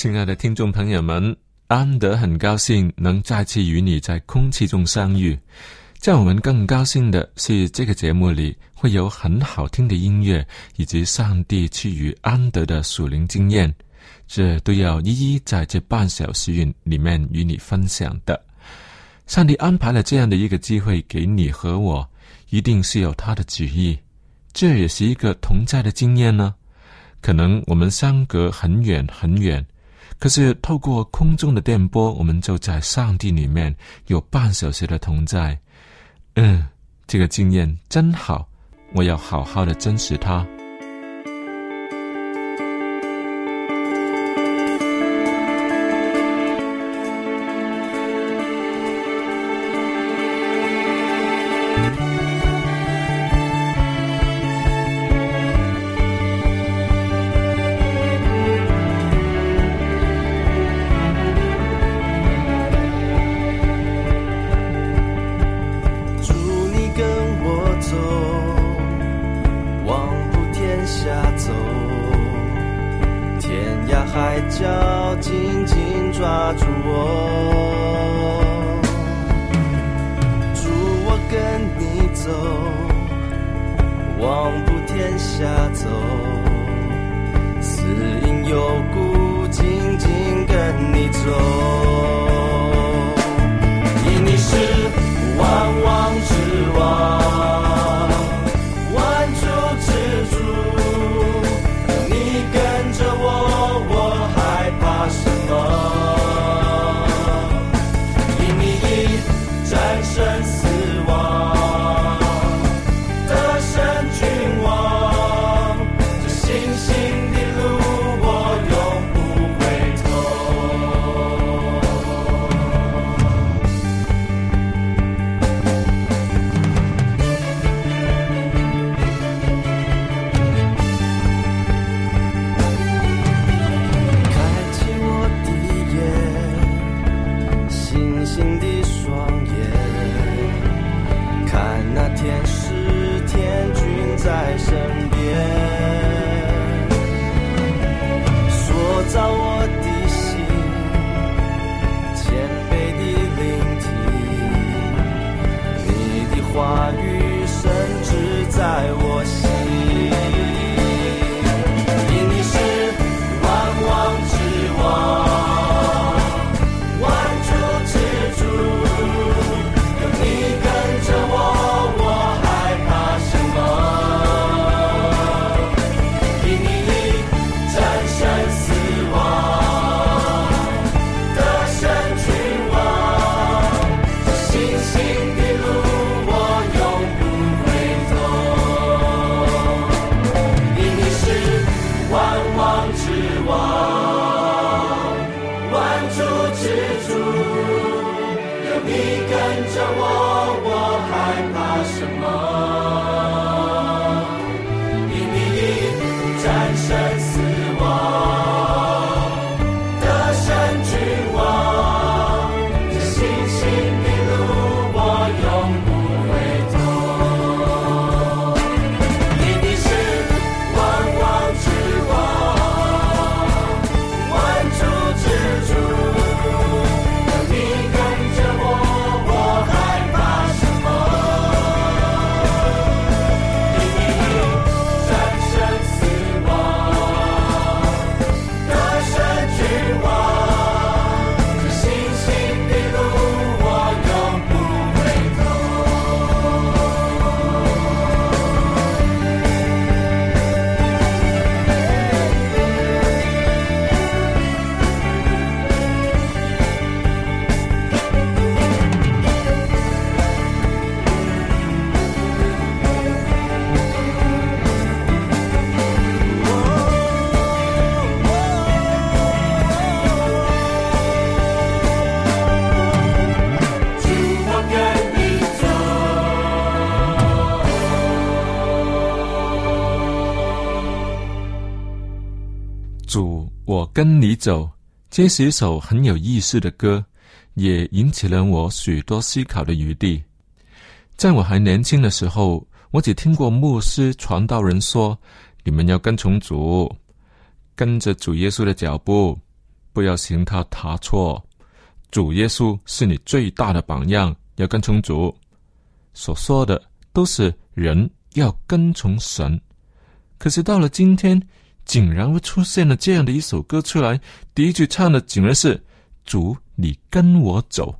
亲爱的听众朋友们，安德很高兴能再次与你在空气中相遇。叫我们更高兴的是，这个节目里会有很好听的音乐，以及上帝赐予安德的属灵经验，这都要一一在这半小时里面与你分享的。上帝安排了这样的一个机会给你和我，一定是有他的旨意。这也是一个同在的经验呢。可能我们相隔很远很远。可是透过空中的电波，我们就在上帝里面有半小时的同在。嗯，这个经验真好，我要好好的珍惜它。主，我跟你走》，这是一首很有意思的歌，也引起了我许多思考的余地。在我还年轻的时候，我只听过牧师、传道人说：“你们要跟从主，跟着主耶稣的脚步，不要行他踏错。主耶稣是你最大的榜样，要跟从主。”所说的都是人要跟从神。可是到了今天，竟然会出现了这样的一首歌出来。第一句唱的竟然是“主，你跟我走”，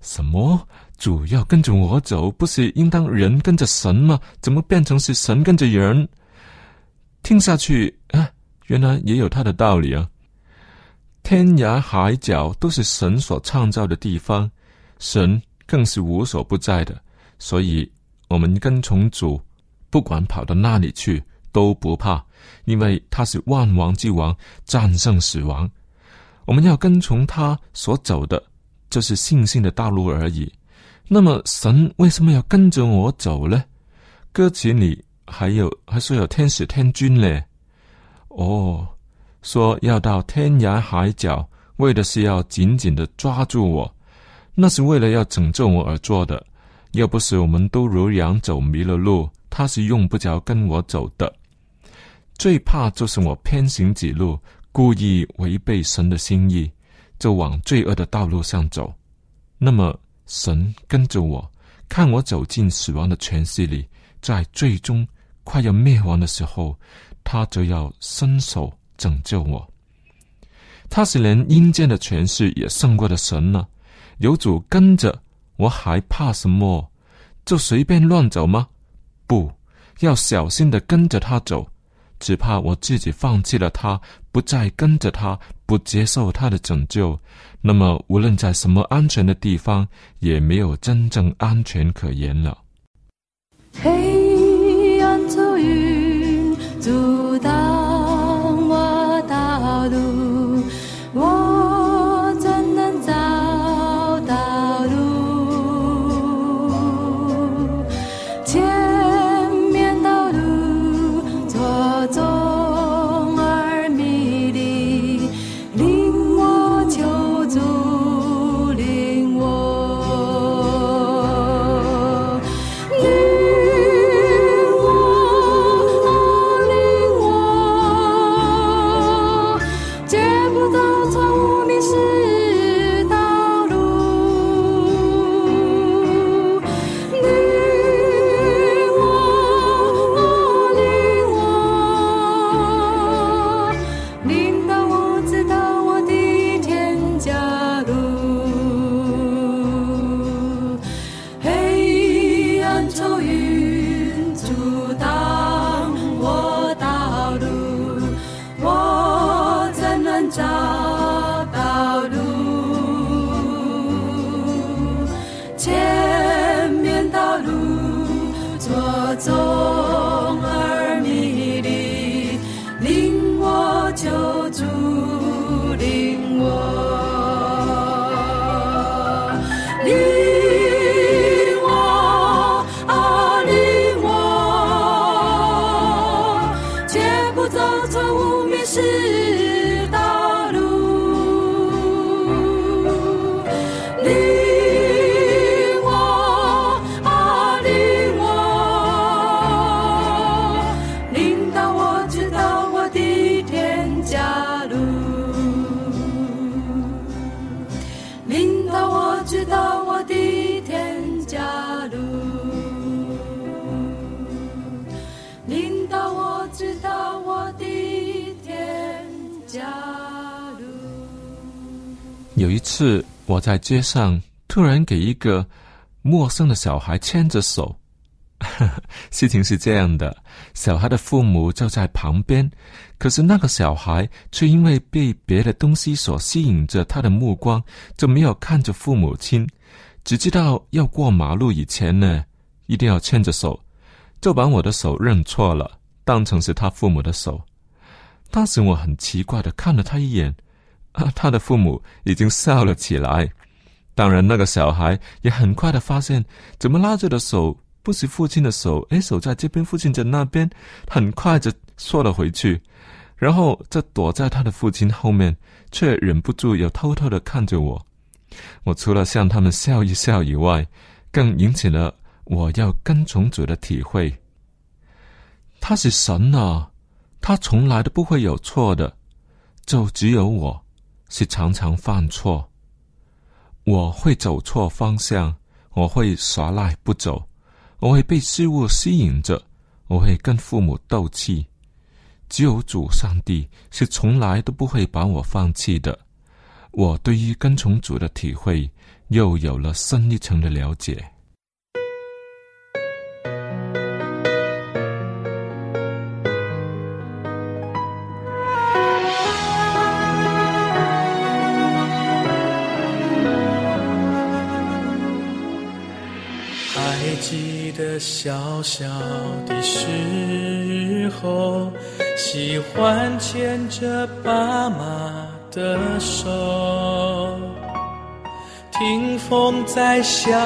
什么？主要跟着我走，不是应当人跟着神吗？怎么变成是神跟着人？听下去啊，原来也有他的道理啊。天涯海角都是神所创造的地方，神更是无所不在的，所以我们跟从主，不管跑到哪里去。都不怕，因为他是万王之王，战胜死亡。我们要跟从他所走的，就是信心的道路而已。那么，神为什么要跟着我走呢？歌词里还有还说有天使天君嘞。哦，说要到天涯海角，为的是要紧紧的抓住我，那是为了要拯救我而做的。要不是我们都如羊走迷了路，他是用不着跟我走的。最怕就是我偏行己路，故意违背神的心意，就往罪恶的道路上走。那么神跟着我，看我走进死亡的权势里，在最终快要灭亡的时候，他就要伸手拯救我。他是连阴间的权势也胜过的神呢。有主跟着，我还怕什么？就随便乱走吗？不要小心的跟着他走。只怕我自己放弃了他，不再跟着他，不接受他的拯救，那么无论在什么安全的地方，也没有真正安全可言了。次，我在街上突然给一个陌生的小孩牵着手。事情是这样的，小孩的父母就在旁边，可是那个小孩却因为被别的东西所吸引着他的目光，就没有看着父母亲，只知道要过马路以前呢，一定要牵着手，就把我的手认错了，当成是他父母的手。当时我很奇怪的看了他一眼。啊，他的父母已经笑了起来。当然，那个小孩也很快的发现，怎么拉着的手不是父亲的手？哎，手在这边，父亲在那边，很快就缩了回去。然后就躲在他的父亲后面，却忍不住又偷偷的看着我。我除了向他们笑一笑以外，更引起了我要跟从主的体会。他是神啊，他从来都不会有错的，就只有我是常常犯错。我会走错方向，我会耍赖不走，我会被事物吸引着，我会跟父母斗气。只有主上帝是从来都不会把我放弃的。我对于跟从主的体会又有了深一层的了解。小小的时候，喜欢牵着爸妈的手，听风在笑，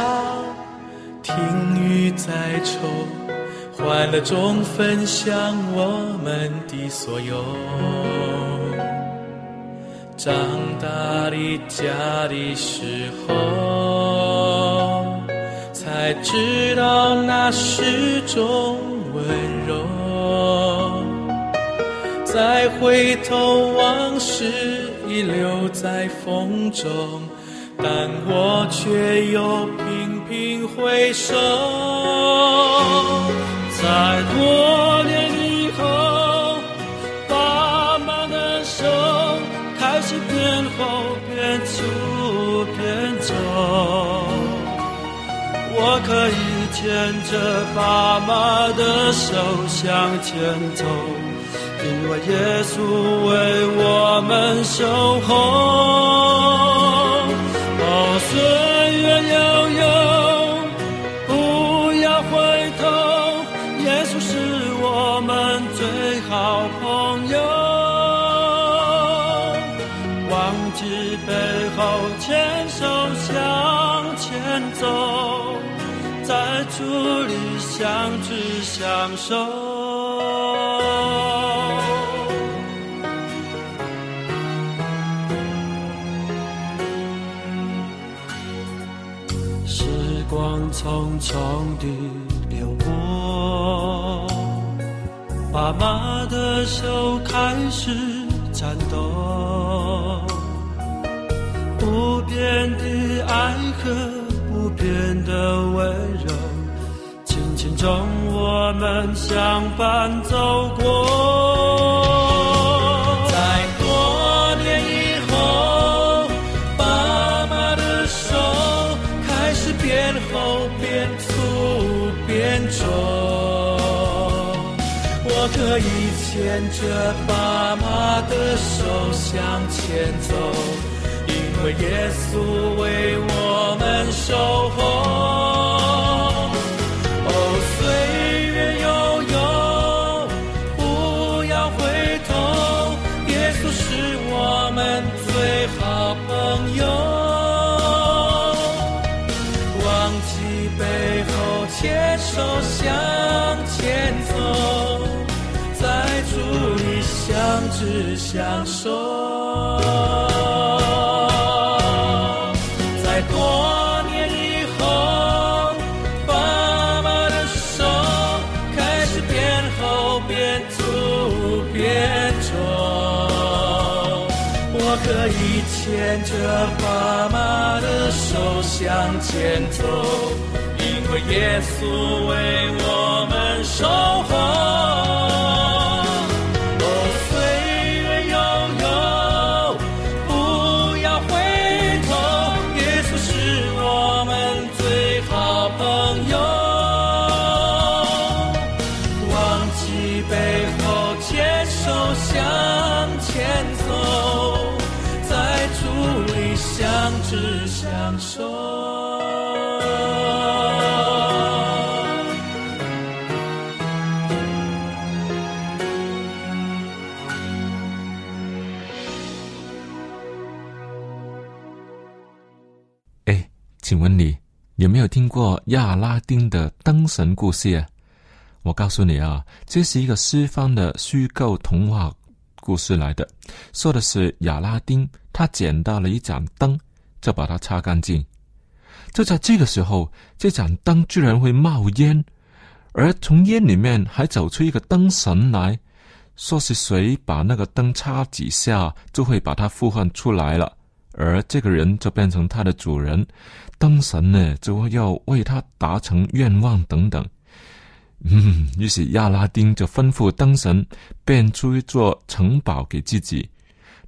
听雨在愁，欢乐中分享我们的所有。长大的家的时候。才知道那是种温柔。再回头，往事已留在风中，但我却又频频回首。在多年以后，爸妈的手开始变厚，我可以牵着爸妈的手向前走，因为耶稣为我们守候。哦，岁月悠悠，相知相守。时光匆匆地流过，爸妈的手开始颤抖，不变的爱和不变的温柔，中我们相伴走过。在多年以后，爸妈的手开始变厚、变粗、变重。我可以牵着爸妈的手向前走。因为耶稣为我们守候。知相守。在多年以后，爸妈的手开始变厚、变粗、变重。我可以牵着爸妈的手向前走，因为耶稣为我们守候。哎，请问你有没有听过亚拉丁的灯神故事啊？我告诉你啊，这是一个西方的虚构童话故事来的，说的是亚拉丁他捡到了一盏灯，就把它擦干净。就在这个时候，这盏灯居然会冒烟，而从烟里面还走出一个灯神来，说是谁把那个灯插几下，就会把它呼唤出来了，而这个人就变成他的主人，灯神呢就会要为他达成愿望等等。嗯，于是亚拉丁就吩咐灯神变出一座城堡给自己，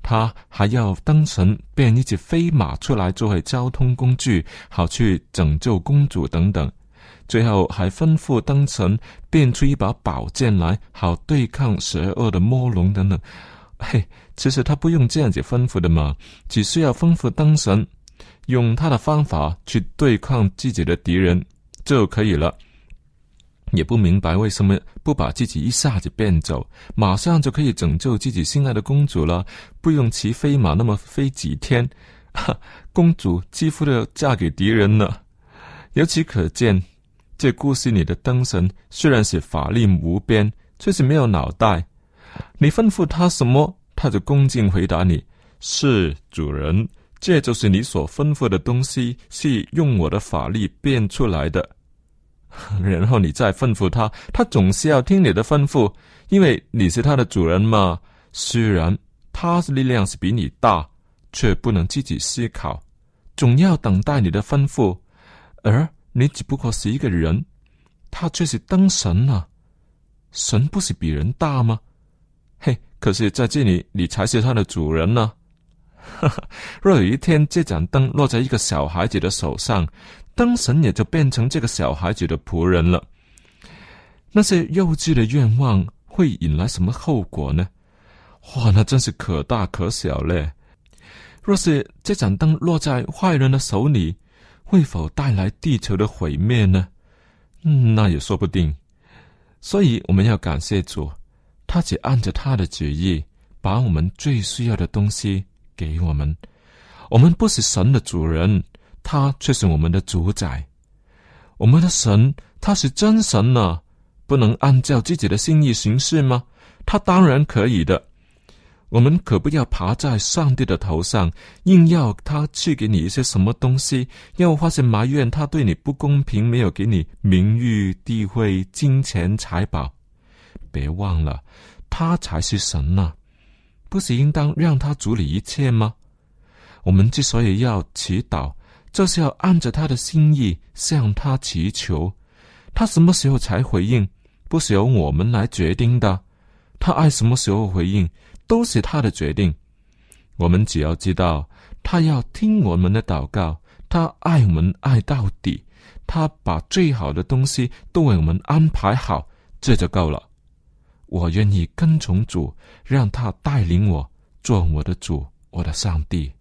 他还要灯神变一只飞马出来作为交通工具，好去拯救公主等等。最后还吩咐灯神变出一把宝剑来，好对抗邪恶的魔龙等等。嘿，其实他不用这样子吩咐的嘛，只需要吩咐灯神用他的方法去对抗自己的敌人就可以了。也不明白为什么不把自己一下子变走，马上就可以拯救自己心爱的公主了，不用骑飞马那么飞几天，哈，公主几乎都要嫁给敌人了。由此可见，这故事里的灯神虽然是法力无边，却是没有脑袋。你吩咐他什么，他就恭敬回答你：“是主人，这就是你所吩咐的东西，是用我的法力变出来的。”然后你再吩咐他，他总是要听你的吩咐，因为你是他的主人嘛。虽然他的力量是比你大，却不能自己思考，总要等待你的吩咐。而你只不过是一个人，他却是灯神啊！神不是比人大吗？嘿，可是在这里，你才是他的主人呢。若有一天这盏灯落在一个小孩子的手上，灯神也就变成这个小孩子的仆人了。那些幼稚的愿望会引来什么后果呢？哇，那真是可大可小嘞！若是这盏灯落在坏人的手里，会否带来地球的毁灭呢？嗯，那也说不定。所以我们要感谢主，他只按着他的旨意，把我们最需要的东西给我们。我们不是神的主人。他却是我们的主宰，我们的神，他是真神呢，不能按照自己的心意行事吗？他当然可以的。我们可不要爬在上帝的头上，硬要他赐给你一些什么东西，又或是埋怨他对你不公平，没有给你名誉、地位、金钱、财宝。别忘了，他才是神呐，不是应当让他主理一切吗？我们之所以要祈祷。就是要按着他的心意向他祈求，他什么时候才回应，不是由我们来决定的。他爱什么时候回应，都是他的决定。我们只要知道，他要听我们的祷告，他爱我们爱到底，他把最好的东西都为我们安排好，这就够了。我愿意跟从主，让他带领我做我的主，我的上帝。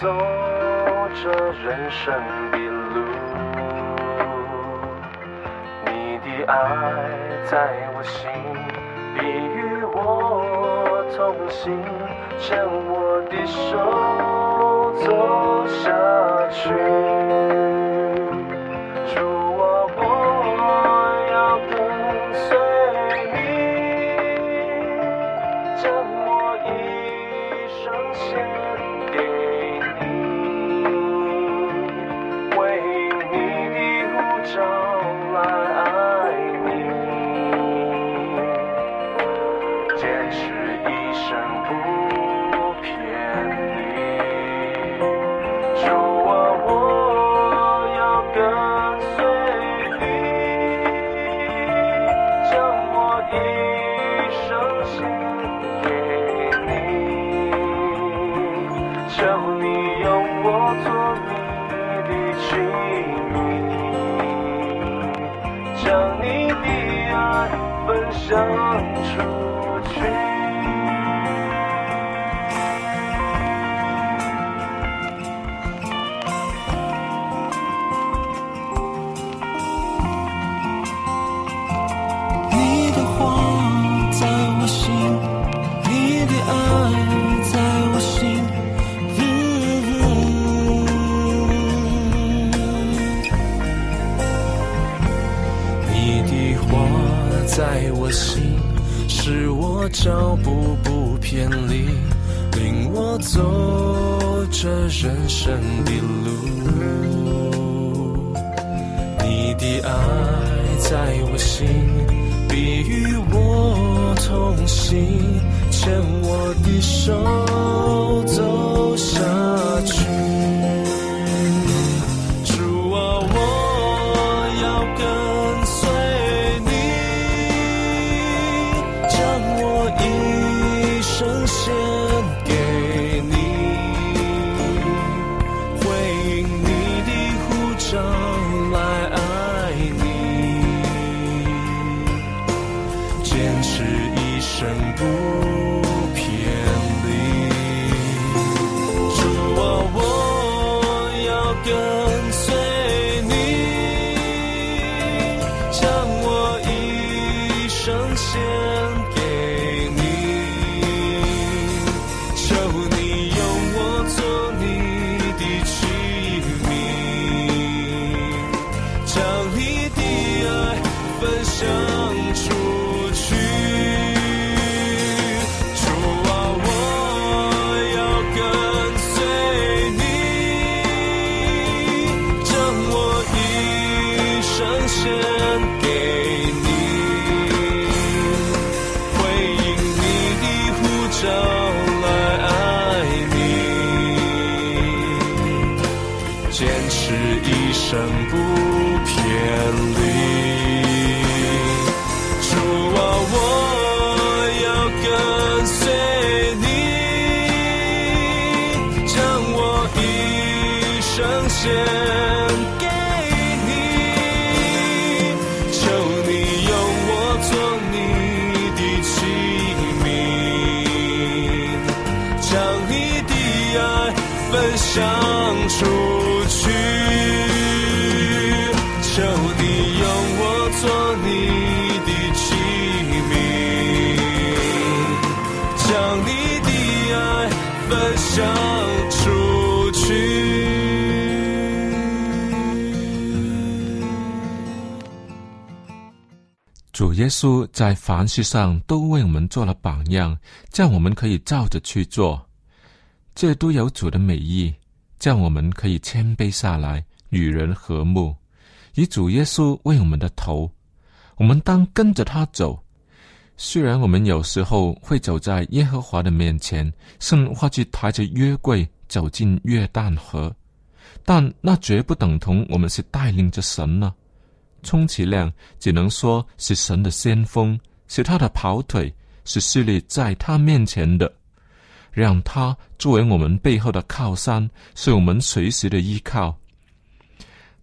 走着人生的路，你的爱在我心，必与我同行，牵我的手走下去。祝我我要跟随你，将我一生献。脚步不偏离，领我走这人生的路。你的爱在我心，必与我同行，牵我的手走下去。生不耶稣在凡事上都为我们做了榜样，叫我们可以照着去做。这都有主的美意，叫我们可以谦卑下来，与人和睦，以主耶稣为我们的头。我们当跟着他走。虽然我们有时候会走在耶和华的面前，甚或去抬着约柜走进约旦河，但那绝不等同我们是带领着神呢。充其量只能说是神的先锋，是他的跑腿，是势力在他面前的，让他作为我们背后的靠山，是我们随时的依靠。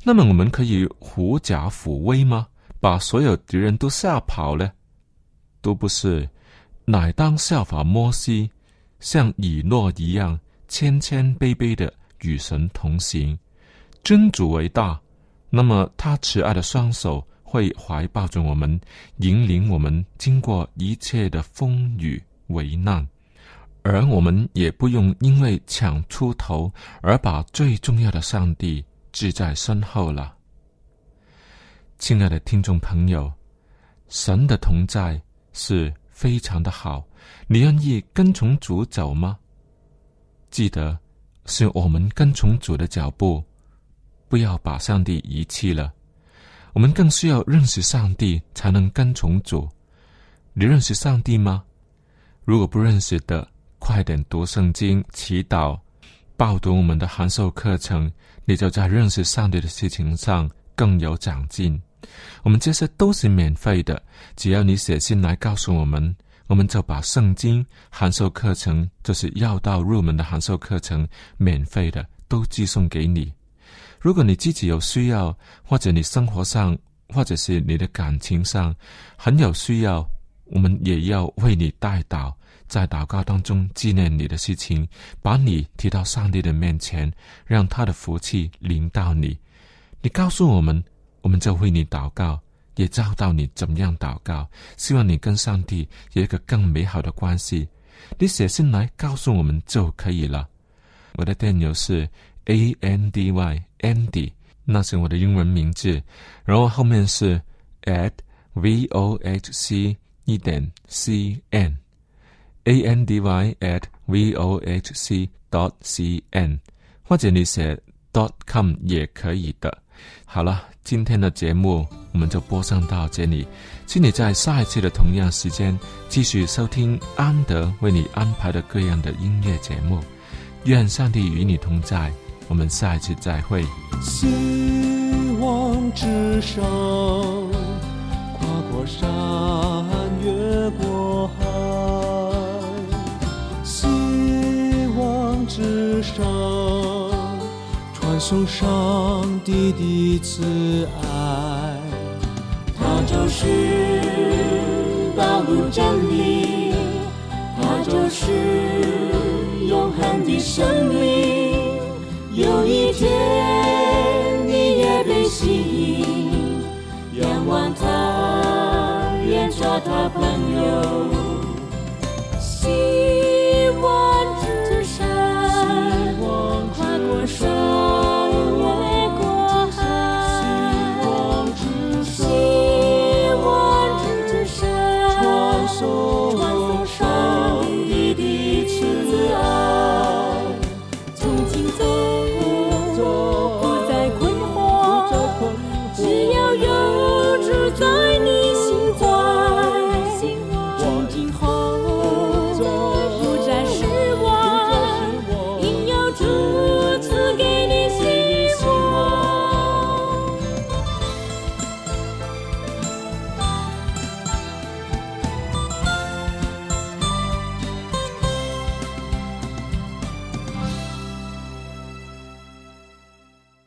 那么我们可以狐假虎威吗？把所有敌人都吓跑了？都不是，乃当效法摩西，像以诺一样谦谦卑卑的与神同行，真主为大。那么，他慈爱的双手会怀抱着我们，引领我们经过一切的风雨危难，而我们也不用因为抢出头而把最重要的上帝置在身后了。亲爱的听众朋友，神的同在是非常的好，你愿意跟从主走吗？记得，是我们跟从主的脚步。不要把上帝遗弃了，我们更需要认识上帝，才能跟从主。你认识上帝吗？如果不认识的，快点读圣经、祈祷、报读我们的函授课程，你就在认识上帝的事情上更有长进。我们这些都是免费的，只要你写信来告诉我们，我们就把圣经、函授课程，就是要到入门的函授课程，免费的都寄送给你。如果你自己有需要，或者你生活上，或者是你的感情上很有需要，我们也要为你代祷，在祷告当中纪念你的事情，把你提到上帝的面前，让他的福气临到你。你告诉我们，我们就为你祷告，也教导你怎么样祷告。希望你跟上帝有一个更美好的关系。你写信来告诉我们就可以了。我的电邮是 a n d y andy，那是我的英文名字，然后后面是 at v o h c 一点 c n a n d y at v o h c dot c n，或者你写 dot com 也可以的。好了，今天的节目我们就播送到这里，请你在下一次的同样时间继续收听安德为你安排的各样的音乐节目。愿上帝与你同在，我们下一次再会。希望之上，跨过山，越过海。希望之上，传送上帝的慈爱。它就是道路真理，它就是永恒的生命。有一天你也被吸引仰望他愿做他朋友。希望之山跨过山。